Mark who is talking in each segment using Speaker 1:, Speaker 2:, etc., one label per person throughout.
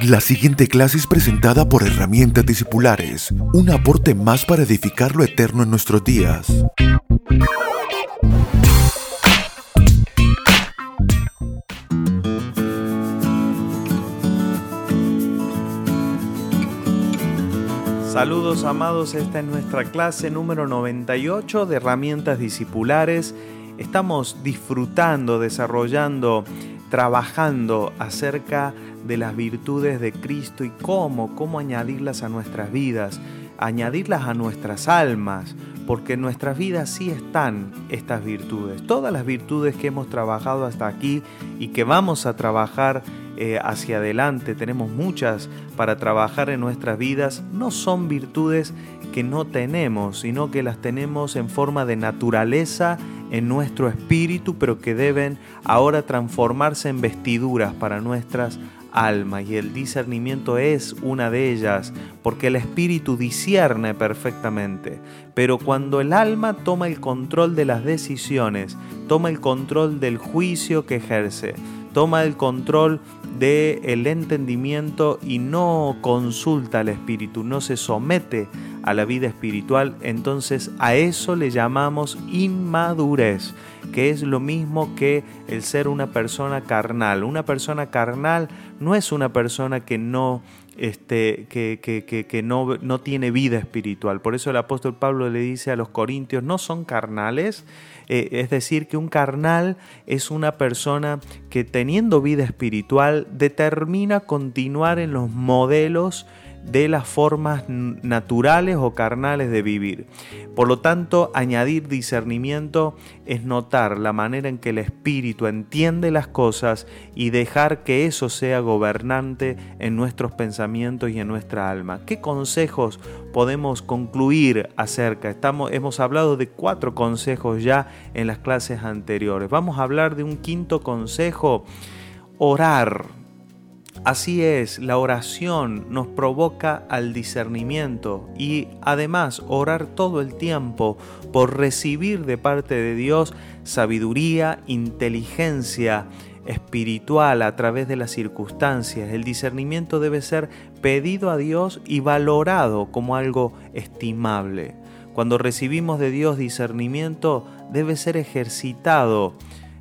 Speaker 1: La siguiente clase es presentada por Herramientas Discipulares, un aporte más para edificar lo eterno en nuestros días.
Speaker 2: Saludos amados, esta es nuestra clase número 98 de herramientas discipulares. Estamos disfrutando, desarrollando, trabajando acerca de las virtudes de Cristo y cómo, cómo añadirlas a nuestras vidas, añadirlas a nuestras almas, porque en nuestras vidas sí están estas virtudes. Todas las virtudes que hemos trabajado hasta aquí y que vamos a trabajar eh, hacia adelante, tenemos muchas para trabajar en nuestras vidas, no son virtudes que no tenemos, sino que las tenemos en forma de naturaleza en nuestro espíritu, pero que deben ahora transformarse en vestiduras para nuestras almas. Y el discernimiento es una de ellas, porque el espíritu discierne perfectamente. Pero cuando el alma toma el control de las decisiones, toma el control del juicio que ejerce, toma el control del el entendimiento y no consulta al espíritu, no se somete a la vida espiritual, entonces a eso le llamamos inmadurez, que es lo mismo que el ser una persona carnal. Una persona carnal no es una persona que no este, que, que, que, no, no, tiene vida espiritual. Por eso el apóstol Pablo le dice a los corintios, no son carnales, eh, es decir, que un carnal es una persona que teniendo vida espiritual determina continuar en los modelos de las formas naturales o carnales de vivir. Por lo tanto, añadir discernimiento es notar la manera en que el espíritu entiende las cosas y dejar que eso sea gobernante en nuestros pensamientos y en nuestra alma. ¿Qué consejos podemos concluir acerca? Estamos, hemos hablado de cuatro consejos ya en las clases anteriores. Vamos a hablar de un quinto consejo, orar Así es, la oración nos provoca al discernimiento y además orar todo el tiempo por recibir de parte de Dios sabiduría, inteligencia espiritual a través de las circunstancias. El discernimiento debe ser pedido a Dios y valorado como algo estimable. Cuando recibimos de Dios discernimiento debe ser ejercitado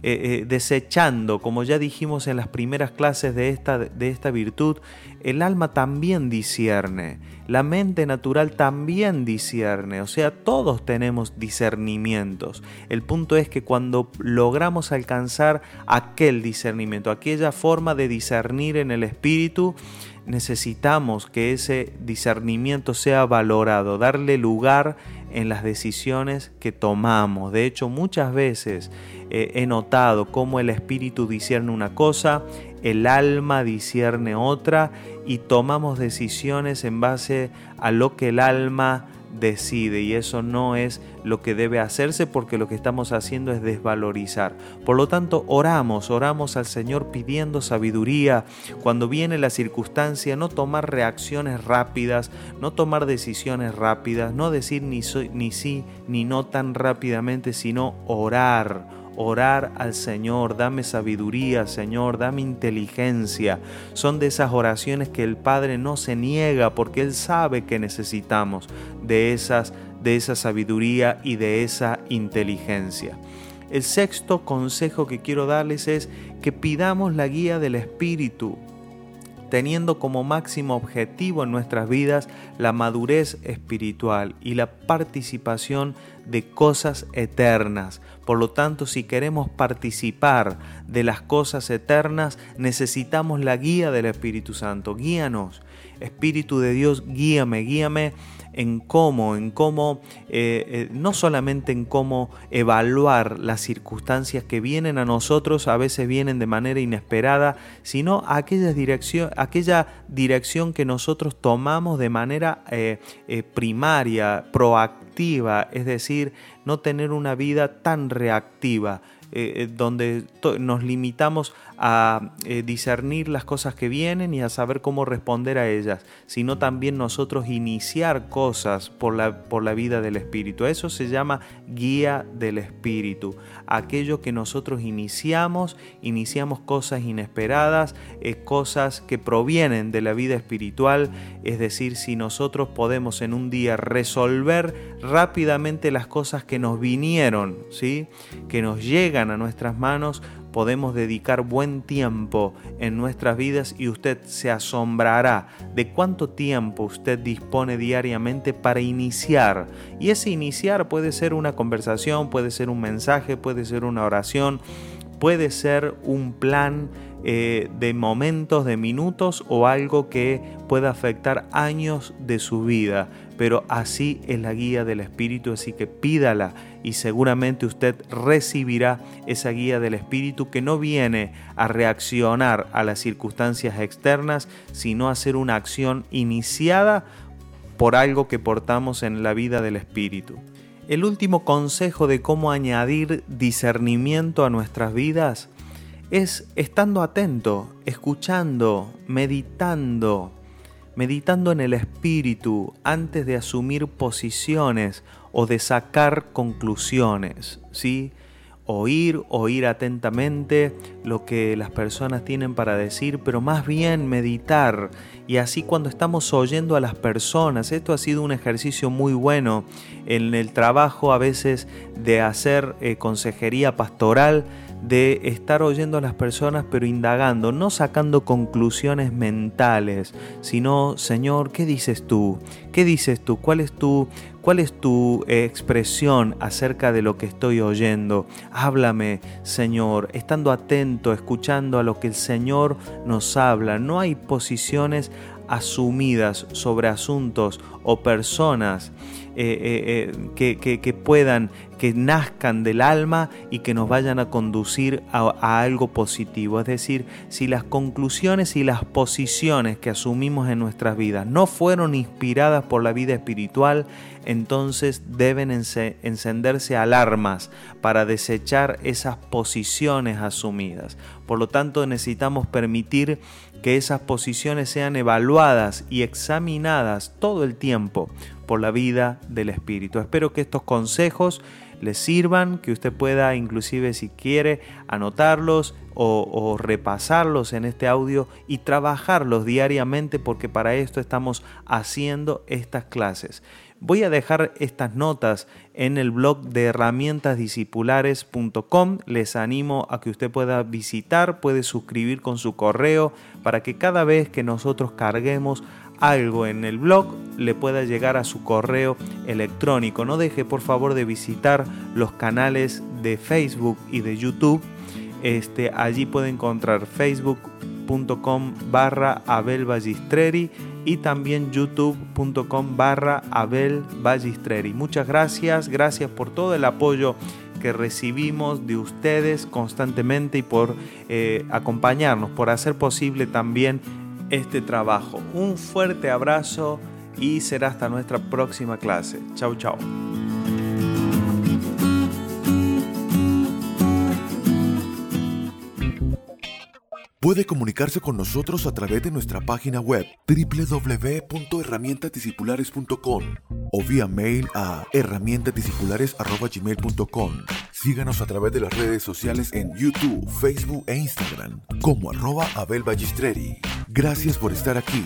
Speaker 2: eh, eh, desechando, como ya dijimos en las primeras clases de esta, de esta virtud, el alma también discierne, la mente natural también discierne, o sea, todos tenemos discernimientos. El punto es que cuando logramos alcanzar aquel discernimiento, aquella forma de discernir en el espíritu, necesitamos que ese discernimiento sea valorado, darle lugar en las decisiones que tomamos. De hecho, muchas veces eh, he notado cómo el espíritu discierne una cosa, el alma discierne otra y tomamos decisiones en base a lo que el alma decide y eso no es lo que debe hacerse porque lo que estamos haciendo es desvalorizar. Por lo tanto, oramos, oramos al Señor pidiendo sabiduría cuando viene la circunstancia, no tomar reacciones rápidas, no tomar decisiones rápidas, no decir ni, sí ni no tan rápidamente, sino orar orar al Señor, dame sabiduría, Señor, dame inteligencia. Son de esas oraciones que el Padre no se niega porque Él sabe que necesitamos de, esas, de esa sabiduría y de esa inteligencia. El sexto consejo que quiero darles es que pidamos la guía del Espíritu teniendo como máximo objetivo en nuestras vidas la madurez espiritual y la participación de cosas eternas. Por lo tanto, si queremos participar de las cosas eternas, necesitamos la guía del Espíritu Santo. Guíanos, Espíritu de Dios, guíame, guíame en cómo, en cómo, eh, eh, no solamente en cómo evaluar las circunstancias que vienen a nosotros, a veces vienen de manera inesperada, sino aquella dirección, aquella dirección que nosotros tomamos de manera eh, primaria, proactiva, es decir, no tener una vida tan reactiva eh, donde nos limitamos a discernir las cosas que vienen y a saber cómo responder a ellas, sino también nosotros iniciar cosas por la, por la vida del Espíritu. Eso se llama guía del Espíritu. Aquello que nosotros iniciamos, iniciamos cosas inesperadas, cosas que provienen de la vida espiritual, es decir, si nosotros podemos en un día resolver rápidamente las cosas que nos vinieron, ¿sí? que nos llegan a nuestras manos, podemos dedicar buen tiempo en nuestras vidas y usted se asombrará de cuánto tiempo usted dispone diariamente para iniciar. Y ese iniciar puede ser una conversación, puede ser un mensaje, puede ser una oración, puede ser un plan eh, de momentos, de minutos o algo que pueda afectar años de su vida. Pero así es la guía del Espíritu, así que pídala y seguramente usted recibirá esa guía del Espíritu que no viene a reaccionar a las circunstancias externas, sino a hacer una acción iniciada por algo que portamos en la vida del Espíritu. El último consejo de cómo añadir discernimiento a nuestras vidas es estando atento, escuchando, meditando, meditando en el espíritu antes de asumir posiciones o de sacar conclusiones, ¿sí? Oír, oír atentamente lo que las personas tienen para decir, pero más bien meditar. Y así cuando estamos oyendo a las personas, esto ha sido un ejercicio muy bueno en el trabajo a veces de hacer eh, consejería pastoral, de estar oyendo a las personas pero indagando, no sacando conclusiones mentales, sino, Señor, ¿qué dices tú? ¿Qué dices tú? ¿Cuál es tu, cuál es tu expresión acerca de lo que estoy oyendo? Háblame, Señor, estando atento, escuchando a lo que el Señor nos habla. No hay posiciones asumidas sobre asuntos o personas eh, eh, eh, que, puedan, que nazcan del alma y que nos vayan a conducir a, a, algo positivo. Es decir, si las conclusiones y las posiciones que asumimos en nuestras vidas no fueron inspiradas por la vida espiritual, entonces deben encenderse alarmas para desechar esas posiciones asumidas. Por lo tanto, necesitamos permitir que esas posiciones sean evaluadas y examinadas todo el tiempo por la vida del Espíritu. Espero que estos consejos les sirvan, que usted pueda inclusive si quiere anotarlos o, o, repasarlos en este audio y trabajarlos diariamente porque para esto estamos haciendo estas clases. Voy a dejar estas notas en el blog de herramientasdiscipulares.com. Les animo a que usted pueda visitar, puede suscribir con su correo para que cada vez que nosotros carguemos algo en el blog le pueda llegar a su correo electrónico. No deje por favor de visitar los canales de Facebook y de YouTube. Este, allí puede encontrar facebook.com barra Abel y también youtube.com barra Abel Muchas gracias, gracias por todo el apoyo que recibimos de ustedes constantemente y por eh, acompañarnos, por hacer posible también este trabajo. Un fuerte abrazo y será hasta nuestra próxima clase. Chau, chau.
Speaker 1: Puede comunicarse con nosotros a través de nuestra página web www.herramientadiscipulares.com o vía mail a herramientadiscipulares.gmail.com. Síganos a través de las redes sociales en YouTube, Facebook e Instagram como arroba Abel Gracias por estar aquí.